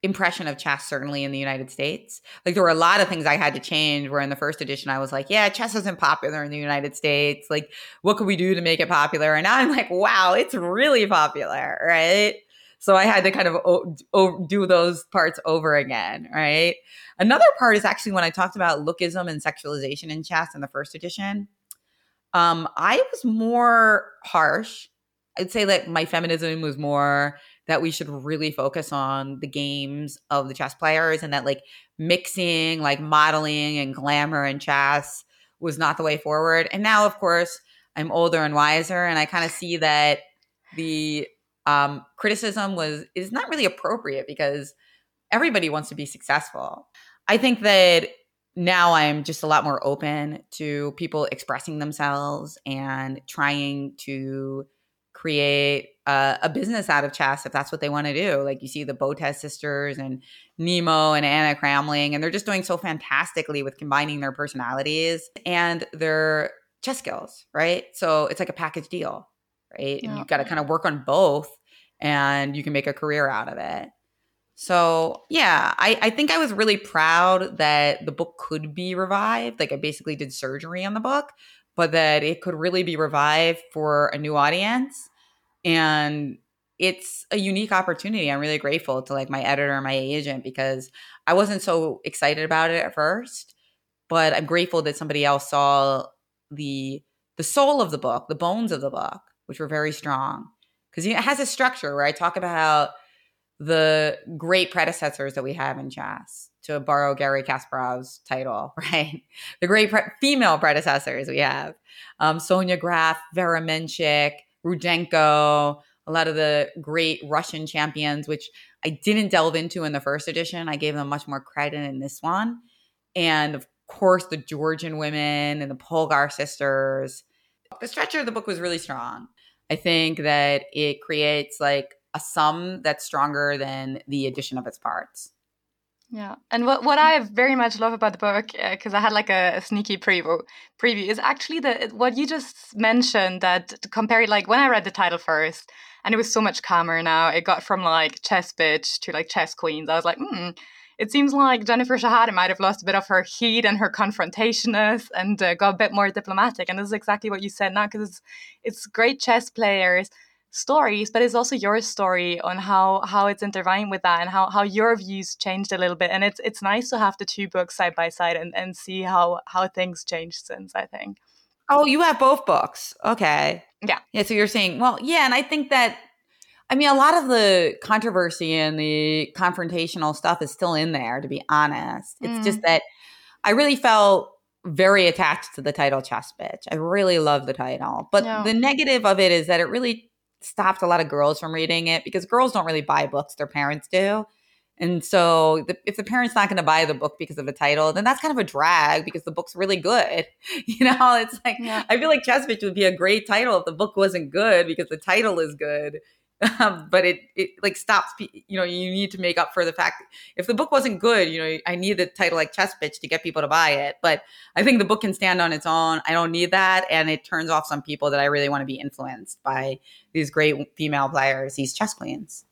A: impression of chess certainly in the united states. Like there were a lot of things i had to change where in the first edition i was like yeah chess isn't popular in the united states. Like what could we do to make it popular? And now i'm like wow it's really popular right? So i had to kind of o- o- do those parts over again right? Another part is actually when i talked about lookism and sexualization in chess in the first edition um, i was more harsh. I'd say that my feminism was more that we should really focus on the games of the chess players and that like mixing like modeling and glamour and chess was not the way forward. And now, of course, I'm older and wiser, and I kind of see that the um, criticism was is not really appropriate because everybody wants to be successful. I think that now I'm just a lot more open to people expressing themselves and trying to create a, a business out of chess if that's what they want to do. Like you see the Botez sisters and Nemo and Anna Cramling, and they're just doing so fantastically with combining their personalities and their chess skills, right? So it's like a package deal, right? And you've got to kind of work on both and you can make a career out of it. So yeah, I, I think I was really proud that the book could be revived. Like I basically did surgery on the book, but that it could really be revived for a new audience. And it's a unique opportunity. I'm really grateful to like my editor and my agent because I wasn't so excited about it at first, but I'm grateful that somebody else saw the the soul of the book, the bones of the book, which were very strong. Because it has a structure where I talk about the great predecessors that we have in chess to borrow Garry Kasparov's title, right? The great pre- female predecessors we have um, Sonia Graf, Vera Menchik, Rudenko, a lot of the great Russian champions, which I didn't delve into in the first edition. I gave them much more credit in this one. And of course, the Georgian women and the Polgar sisters. The structure of the book was really strong. I think that it creates like a sum that's stronger than the addition of its parts.
B: Yeah, and what what I very much love about the book, because uh, I had like a, a, sneaky preview, preview is actually the what you just mentioned that to compare it like when I read the title first, and it was so much calmer now. It got from like chess bitch to like chess queens. I was like, hmm. It seems like Jennifer Shahade might have lost a bit of her heat and her confrontationness and uh, got a bit more diplomatic. And this is exactly what you said now, because it's, it's great chess players stories, but it's also your story on how how it's intertwined with that and how how your views changed a little bit. And it's it's nice to have the two books side by side and, and see how how things changed since, I think.
A: Oh, you have both books. Okay.
B: Yeah.
A: Yeah. So you're saying, well, yeah, and I think that I mean, a lot of the controversy and the confrontational stuff is still in there, to be honest. It's mm. just that I really felt very attached to the title Chess Bitch. I really love the title. But the negative of it is that it really stopped a lot of girls from reading it because girls don't really buy books, their parents do. And so the, if the parent's not going to buy the book because of the title, then that's kind of a drag because the book's really good. You know, it's like, yeah. I feel like Chess Bitch would be a great title if the book wasn't good because the title is good. Um, but it, it like stops, you know, you need to make up for the fact if the book wasn't good, you know, I need the title like Chess Bitch to get people to buy it. But I think the book can stand on its own. I don't need that. And it turns off some people that I really want to be influenced by these great female players, these chess queens.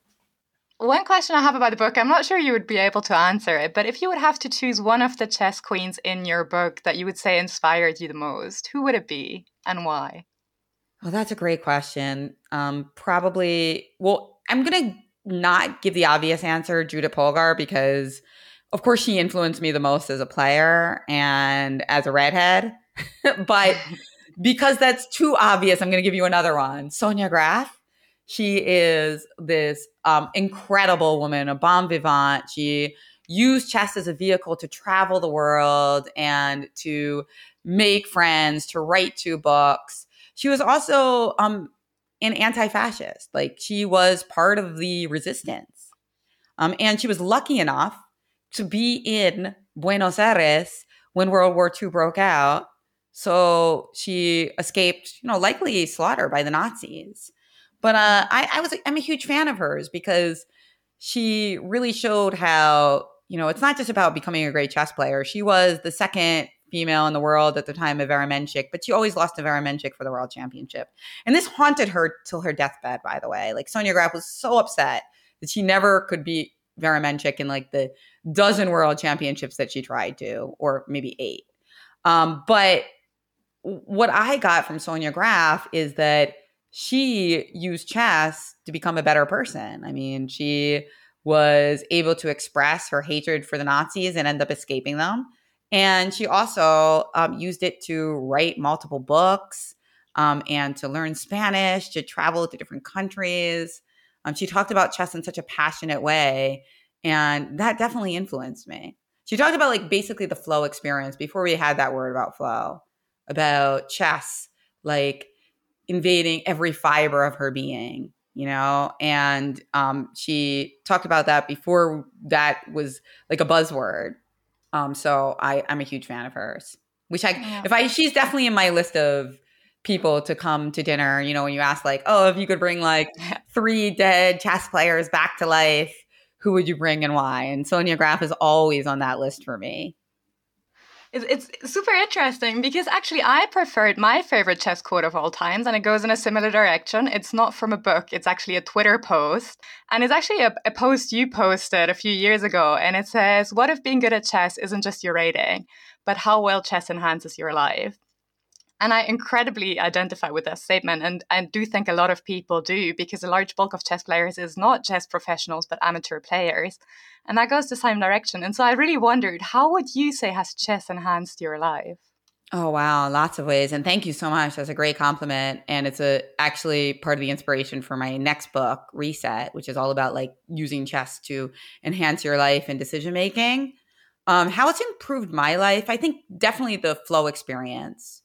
B: One question I have about the book, I'm not sure you would be able to answer it, but if you would have to choose one of the chess queens in your book that you would say inspired you the most, who would it be and why?
A: Oh, that's a great question. Um, probably, well, I'm going to not give the obvious answer, Judith Polgar, because of course she influenced me the most as a player and as a redhead. but because that's too obvious, I'm going to give you another one. Sonia Graf. She is this um, incredible woman, a bon vivant. She used chess as a vehicle to travel the world and to make friends, to write two books. She was also um, an anti-fascist. Like she was part of the resistance, um, and she was lucky enough to be in Buenos Aires when World War II broke out. So she escaped, you know, likely slaughter by the Nazis. But uh, I, I was I'm a huge fan of hers because she really showed how you know it's not just about becoming a great chess player. She was the second female in the world at the time of Vera Menchik, but she always lost to Vera Menchik for the world championship. And this haunted her till her deathbed, by the way. Like Sonia Graf was so upset that she never could beat Vera Menchik in like the dozen world championships that she tried to, or maybe eight. Um, but what I got from Sonia Graf is that she used chess to become a better person. I mean, she was able to express her hatred for the Nazis and end up escaping them. And she also um, used it to write multiple books um, and to learn Spanish, to travel to different countries. Um, she talked about chess in such a passionate way, and that definitely influenced me. She talked about like basically the flow experience before we had that word about flow, about chess, like invading every fiber of her being, you know? And um, she talked about that before that was like a buzzword. Um, so I, I'm a huge fan of hers. Which I, yeah. if I, she's definitely in my list of people to come to dinner. You know, when you ask like, oh, if you could bring like three dead chess players back to life, who would you bring and why? And Sonia Graf is always on that list for me.
B: It's, it's super interesting because actually I preferred my favorite chess quote of all times, and it goes in a similar direction. It's not from a book, it's actually a Twitter post. And it's actually a, a post you posted a few years ago. And it says, What if being good at chess isn't just your rating, but how well chess enhances your life? And I incredibly identify with that statement. And I do think a lot of people do because a large bulk of chess players is not chess professionals, but amateur players. And that goes the same direction. And so I really wondered how would you say has chess enhanced your life?
A: Oh wow, lots of ways. And thank you so much. That's a great compliment. And it's a actually part of the inspiration for my next book, Reset, which is all about like using chess to enhance your life and decision making. Um, how it's improved my life, I think definitely the flow experience.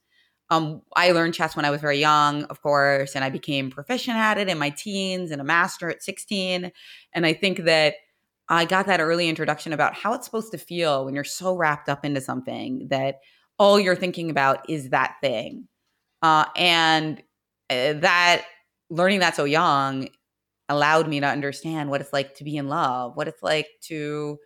A: Um, I learned chess when I was very young, of course, and I became proficient at it in my teens and a master at 16. And I think that I got that early introduction about how it's supposed to feel when you're so wrapped up into something that all you're thinking about is that thing. Uh, and uh, that learning that so young allowed me to understand what it's like to be in love, what it's like to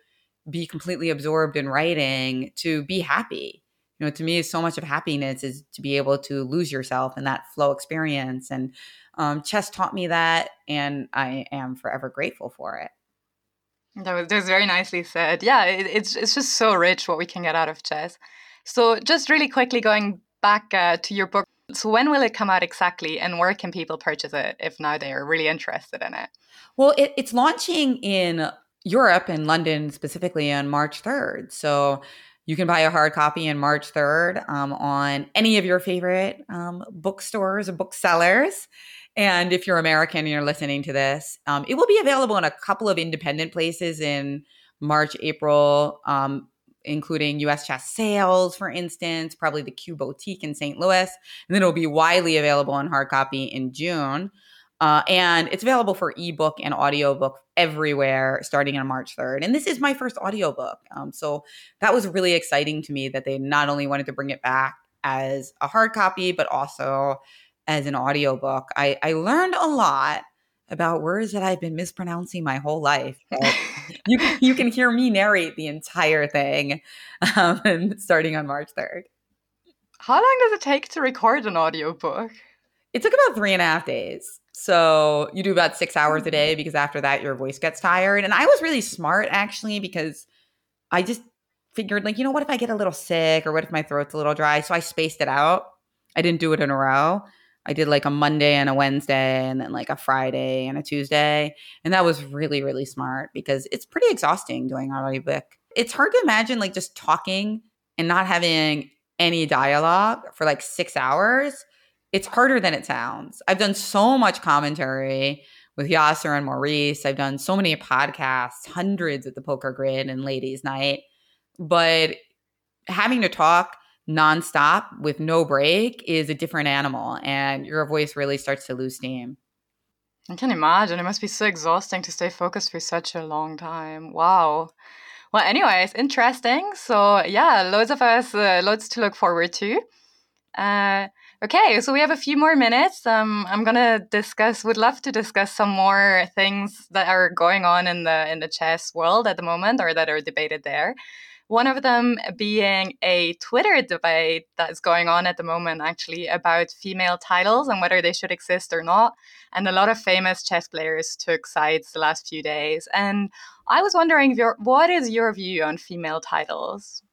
A: be completely absorbed in writing, to be happy you know to me so much of happiness is to be able to lose yourself in that flow experience and um, chess taught me that and i am forever grateful for it.
B: That was, that was very nicely said. Yeah it, it's, it's just so rich what we can get out of chess. So just really quickly going back uh, to your book so when will it come out exactly and where can people purchase it if now they are really interested in it?
A: Well it, it's launching in europe and london specifically on march 3rd so you can buy a hard copy in March 3rd um, on any of your favorite um, bookstores or booksellers. And if you're American and you're listening to this, um, it will be available in a couple of independent places in March, April, um, including US Chess Sales, for instance, probably the Q Boutique in St. Louis. And then it'll be widely available in hard copy in June. Uh, and it's available for ebook and audiobook everywhere starting on March 3rd. And this is my first audiobook. Um, so that was really exciting to me that they not only wanted to bring it back as a hard copy, but also as an audiobook. I, I learned a lot about words that I've been mispronouncing my whole life. you, can, you can hear me narrate the entire thing um, starting on March 3rd.
B: How long does it take to record an audiobook?
A: It took about three and a half days. So you do about six hours a day mm. because after that your voice gets tired. And I was really smart actually because I just figured like, you know, what if I get a little sick or what if my throat's a little dry? So I spaced it out. I didn't do it in a row. I did like a Monday and a Wednesday and then like a Friday and a Tuesday. And that was really, really smart because it's pretty exhausting doing audiobook. It's hard to imagine like just talking and not having any dialogue for like six hours it's harder than it sounds. I've done so much commentary with Yasser and Maurice. I've done so many podcasts, hundreds at the Poker Grid and Ladies Knight. But having to talk nonstop with no break is a different animal, and your voice really starts to lose steam.
B: I can imagine. It must be so exhausting to stay focused for such a long time. Wow. Well, anyways, interesting. So, yeah, loads of us, uh, loads to look forward to. Uh, Okay, so we have a few more minutes. Um, I'm gonna discuss. Would love to discuss some more things that are going on in the in the chess world at the moment, or that are debated there. One of them being a Twitter debate that's going on at the moment, actually, about female titles and whether they should exist or not. And a lot of famous chess players took sides the last few days. And I was wondering, what is your view on female titles?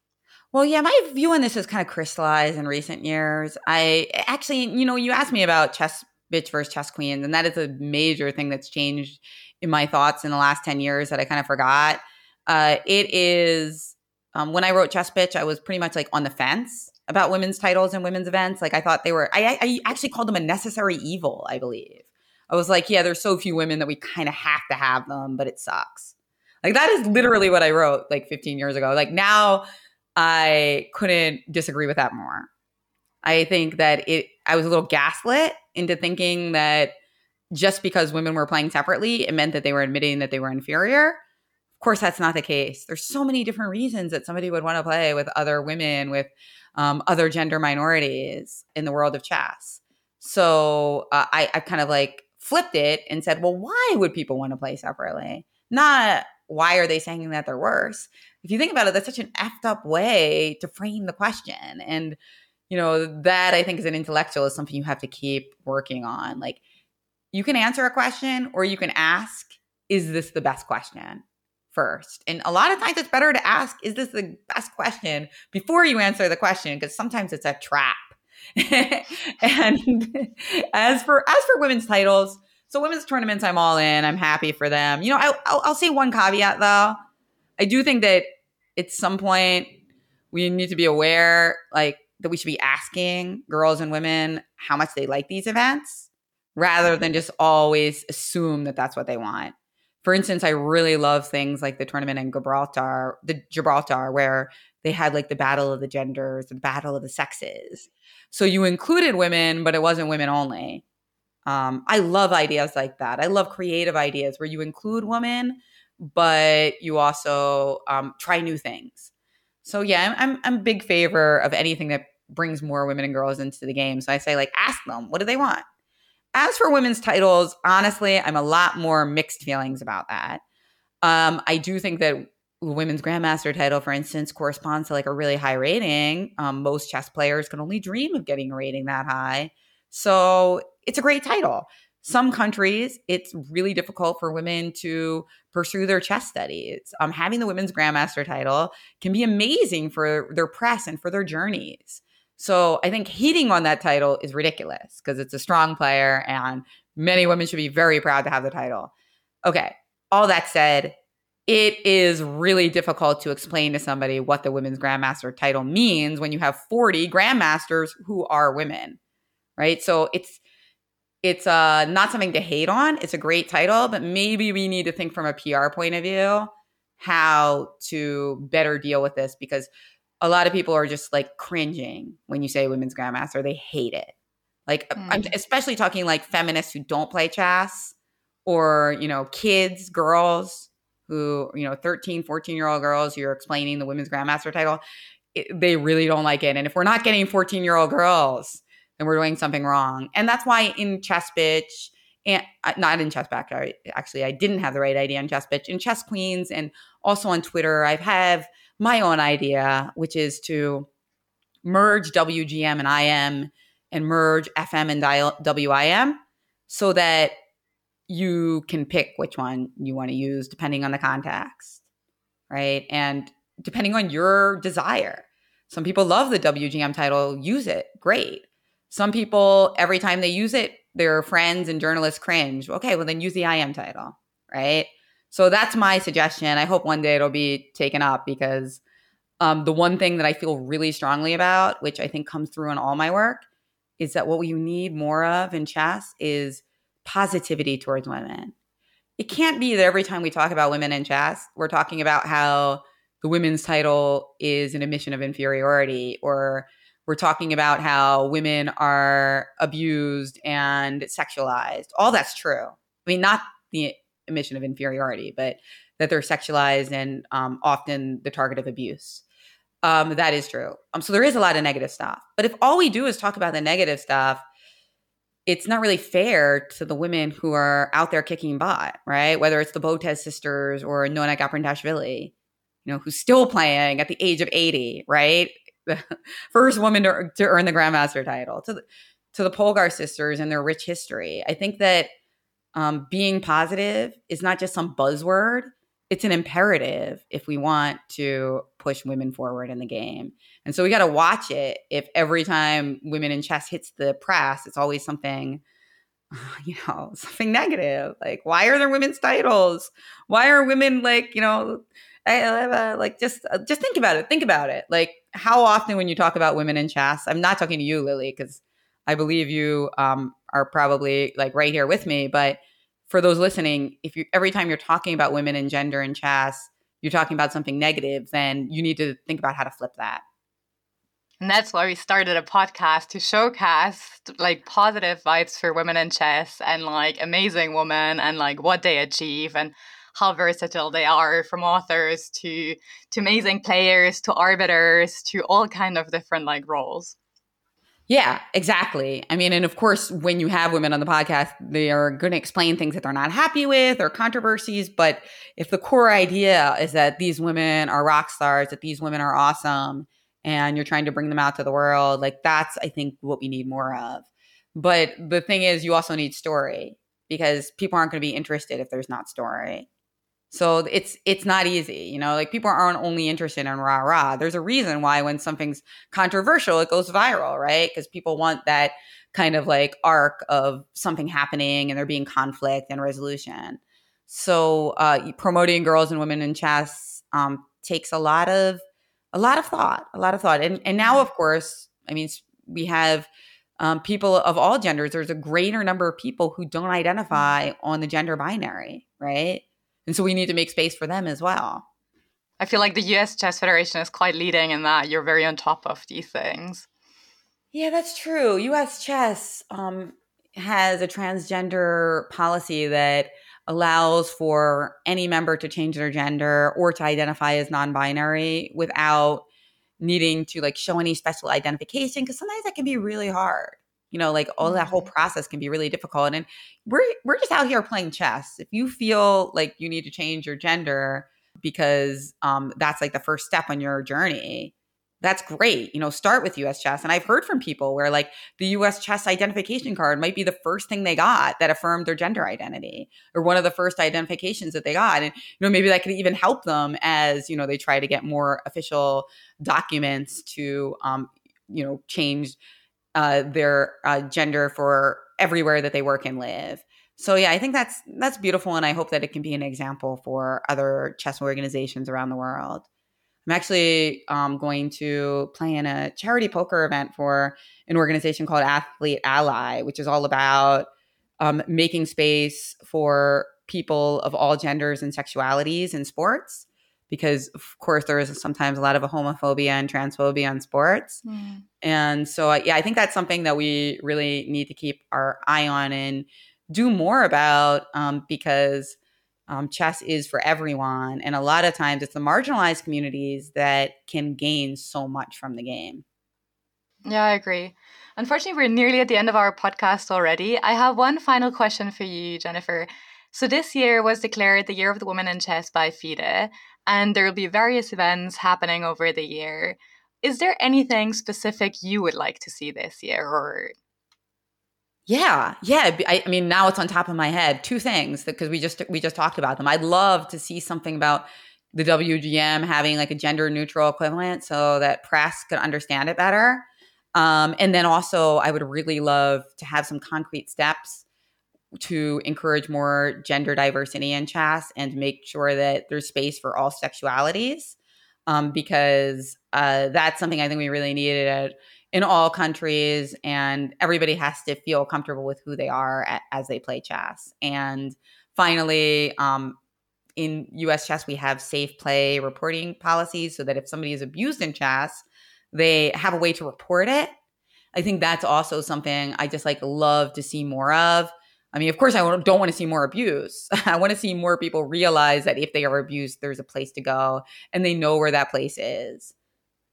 A: Well, yeah, my view on this has kind of crystallized in recent years. I actually, you know, you asked me about chess bitch versus chess queens, and that is a major thing that's changed in my thoughts in the last 10 years that I kind of forgot. Uh, it is um, when I wrote chess bitch, I was pretty much like on the fence about women's titles and women's events. Like I thought they were, I, I actually called them a necessary evil, I believe. I was like, yeah, there's so few women that we kind of have to have them, but it sucks. Like that is literally what I wrote like 15 years ago. Like now I couldn't disagree with that more. I think that it I was a little gaslit into thinking that just because women were playing separately, it meant that they were admitting that they were inferior. Of course, that's not the case. There's so many different reasons that somebody would want to play with other women, with um, other gender minorities in the world of chess. So uh, I, I kind of like flipped it and said, well, why would people want to play separately? Not why are they saying that they're worse? If you think about it, that's such an effed up way to frame the question. And, you know, that I think as an intellectual is something you have to keep working on. Like, you can answer a question or you can ask, is this the best question? First. And a lot of times it's better to ask, is this the best question before you answer the question? Because sometimes it's a trap. and as for as for women's titles, so women's tournaments, I'm all in. I'm happy for them. You know, I, I'll, I'll say one caveat though. I do think that at some point we need to be aware, like that we should be asking girls and women how much they like these events, rather than just always assume that that's what they want. For instance, I really love things like the tournament in Gibraltar, the Gibraltar, where they had like the battle of the genders, the battle of the sexes. So you included women, but it wasn't women only. Um, I love ideas like that. I love creative ideas where you include women, but you also um, try new things. So yeah, I'm, I'm a big favor of anything that brings more women and girls into the game. So I say like ask them what do they want. As for women's titles, honestly, I'm a lot more mixed feelings about that. Um, I do think that the women's grandmaster title, for instance, corresponds to like a really high rating. Um, most chess players can only dream of getting a rating that high. So it's a great title. Some countries, it's really difficult for women to pursue their chess studies. Um, having the women's grandmaster title can be amazing for their press and for their journeys. So I think hating on that title is ridiculous because it's a strong player and many women should be very proud to have the title. Okay, all that said, it is really difficult to explain to somebody what the women's grandmaster title means when you have 40 grandmasters who are women, right? So it's it's uh, not something to hate on. It's a great title, but maybe we need to think from a PR point of view how to better deal with this because a lot of people are just like cringing when you say women's grandmaster. They hate it. Like mm. I'm especially talking like feminists who don't play chess or, you know, kids, girls who, you know, 13, 14 year old girls, you're explaining the women's grandmaster title. It, they really don't like it. And if we're not getting 14 year old girls and we're doing something wrong. And that's why in Chess Bitch, and uh, not in Chess Back, actually, I didn't have the right idea on Chess Bitch. In Chess Queens and also on Twitter, I have my own idea, which is to merge WGM and IM and merge FM and WIM so that you can pick which one you want to use depending on the context, right? And depending on your desire. Some people love the WGM title, use it, great. Some people, every time they use it, their friends and journalists cringe. Okay, well, then use the IM title, right? So that's my suggestion. I hope one day it'll be taken up because um, the one thing that I feel really strongly about, which I think comes through in all my work, is that what we need more of in chess is positivity towards women. It can't be that every time we talk about women in chess, we're talking about how the women's title is an admission of inferiority or we're talking about how women are abused and sexualized. All that's true. I mean, not the admission of inferiority, but that they're sexualized and um, often the target of abuse. Um, that is true. Um, so there is a lot of negative stuff. But if all we do is talk about the negative stuff, it's not really fair to the women who are out there kicking butt, right? Whether it's the Botez sisters or Nona Gaprindashvili, you know, who's still playing at the age of 80, right? The first woman to, to earn the grandmaster title to the, to the Polgar sisters and their rich history. I think that um, being positive is not just some buzzword; it's an imperative if we want to push women forward in the game. And so we got to watch it. If every time women in chess hits the press, it's always something you know something negative like why are there women's titles why are women like you know I, like just uh, just think about it think about it like how often when you talk about women in chess, I'm not talking to you, Lily, because I believe you um, are probably like right here with me. But for those listening, if you every time you're talking about women and gender and chess, you're talking about something negative, then you need to think about how to flip that.
B: And that's why we started a podcast to showcase like positive vibes for women in chess and like amazing women and like what they achieve and how versatile they are from authors to to amazing players to arbiters to all kind of different like roles.
A: Yeah, exactly. I mean, and of course, when you have women on the podcast, they are going to explain things that they're not happy with or controversies. But if the core idea is that these women are rock stars, that these women are awesome, and you're trying to bring them out to the world like that's i think what we need more of but the thing is you also need story because people aren't going to be interested if there's not story so it's it's not easy you know like people aren't only interested in rah rah there's a reason why when something's controversial it goes viral right because people want that kind of like arc of something happening and there being conflict and resolution so uh, promoting girls and women in chess um, takes a lot of a lot of thought, a lot of thought. And and now, of course, I mean, we have um, people of all genders. There's a greater number of people who don't identify mm-hmm. on the gender binary, right? And so we need to make space for them as well.
B: I feel like the US Chess Federation is quite leading in that. You're very on top of these things.
A: Yeah, that's true. US Chess um, has a transgender policy that allows for any member to change their gender or to identify as non-binary without needing to like show any special identification because sometimes that can be really hard you know like all that whole mm-hmm. process can be really difficult and we're we're just out here playing chess if you feel like you need to change your gender because um that's like the first step on your journey that's great. You know, start with US chess. And I've heard from people where like the US chess identification card might be the first thing they got that affirmed their gender identity or one of the first identifications that they got. And, you know, maybe that could even help them as, you know, they try to get more official documents to, um, you know, change uh, their uh, gender for everywhere that they work and live. So yeah, I think that's that's beautiful, and I hope that it can be an example for other chess organizations around the world. I'm actually um, going to play in a charity poker event for an organization called Athlete Ally, which is all about um, making space for people of all genders and sexualities in sports. Because of course there is sometimes a lot of a homophobia and transphobia in sports, mm. and so yeah, I think that's something that we really need to keep our eye on and do more about um, because um, chess is for everyone. And a lot of times it's the marginalized communities that can gain so much from the game.
B: Yeah, I agree. Unfortunately, we're nearly at the end of our podcast already. I have one final question for you, Jennifer. So, this year was declared the Year of the Woman in Chess by FIDE, and there will be various events happening over the year. Is there anything specific you would like to see this year, or
A: yeah, yeah. I, I, mean, now it's on top of my head. Two things because we just we just talked about them. I'd love to see something about the WGM having like a gender neutral equivalent so that press could understand it better. Um, and then also, I would really love to have some concrete steps to encourage more gender diversity in chess and make sure that there's space for all sexualities. Um, because uh, that's something I think we really needed at in all countries and everybody has to feel comfortable with who they are at, as they play chess and finally um, in us chess we have safe play reporting policies so that if somebody is abused in chess they have a way to report it i think that's also something i just like love to see more of i mean of course i don't want to see more abuse i want to see more people realize that if they are abused there's a place to go and they know where that place is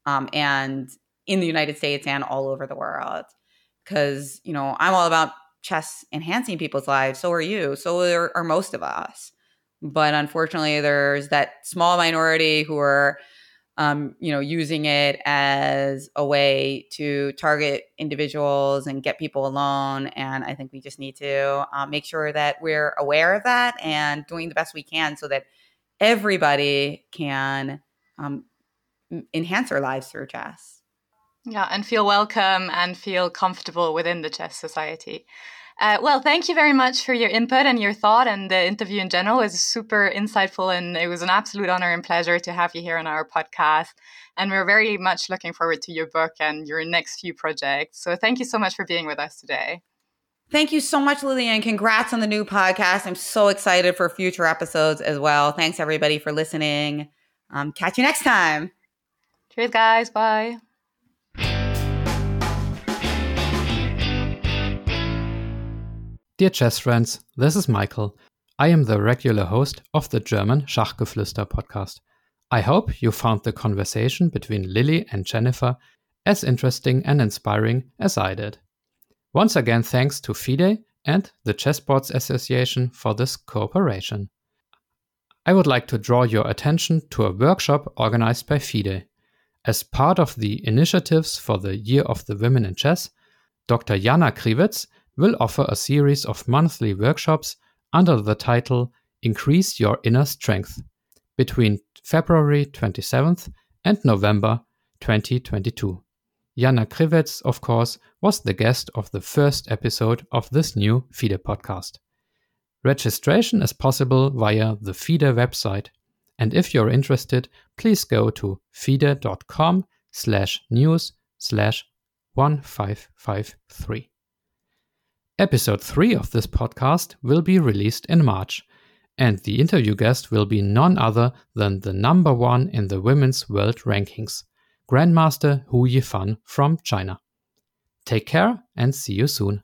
A: um, and in the United States and all over the world. Because, you know, I'm all about chess enhancing people's lives. So are you. So are, are most of us. But unfortunately, there's that small minority who are, um, you know, using it as a way to target individuals and get people alone. And I think we just need to um, make sure that we're aware of that and doing the best we can so that everybody can um, enhance their lives through chess.
B: Yeah, and feel welcome and feel comfortable within the chess society. Uh, well, thank you very much for your input and your thought, and the interview in general was super insightful, and it was an absolute honor and pleasure to have you here on our podcast. And we're very much looking forward to your book and your next few projects. So, thank you so much for being with us today.
A: Thank you so much, Lillian. Congrats on the new podcast. I'm so excited for future episodes as well. Thanks, everybody, for listening. Um, catch you next time.
B: Cheers, guys. Bye.
C: Dear chess friends, this is Michael. I am the regular host of the German Schachgeflüster podcast. I hope you found the conversation between Lily and Jennifer as interesting and inspiring as I did. Once again, thanks to FIDE and the Chessboards Association for this cooperation. I would like to draw your attention to a workshop organized by FIDE. As part of the initiatives for the Year of the Women in Chess, Dr. Jana Krivec will offer a series of monthly workshops under the title Increase Your Inner Strength between February 27th and November 2022. Jana Krivec, of course, was the guest of the first episode of this new FIDE podcast. Registration is possible via the FIDE website, and if you're interested, please go to fide.com slash news slash 1553. Episode 3 of this podcast will be released in March, and the interview guest will be none other than the number one in the women's world rankings, Grandmaster Hou Yifan from China. Take care and see you soon.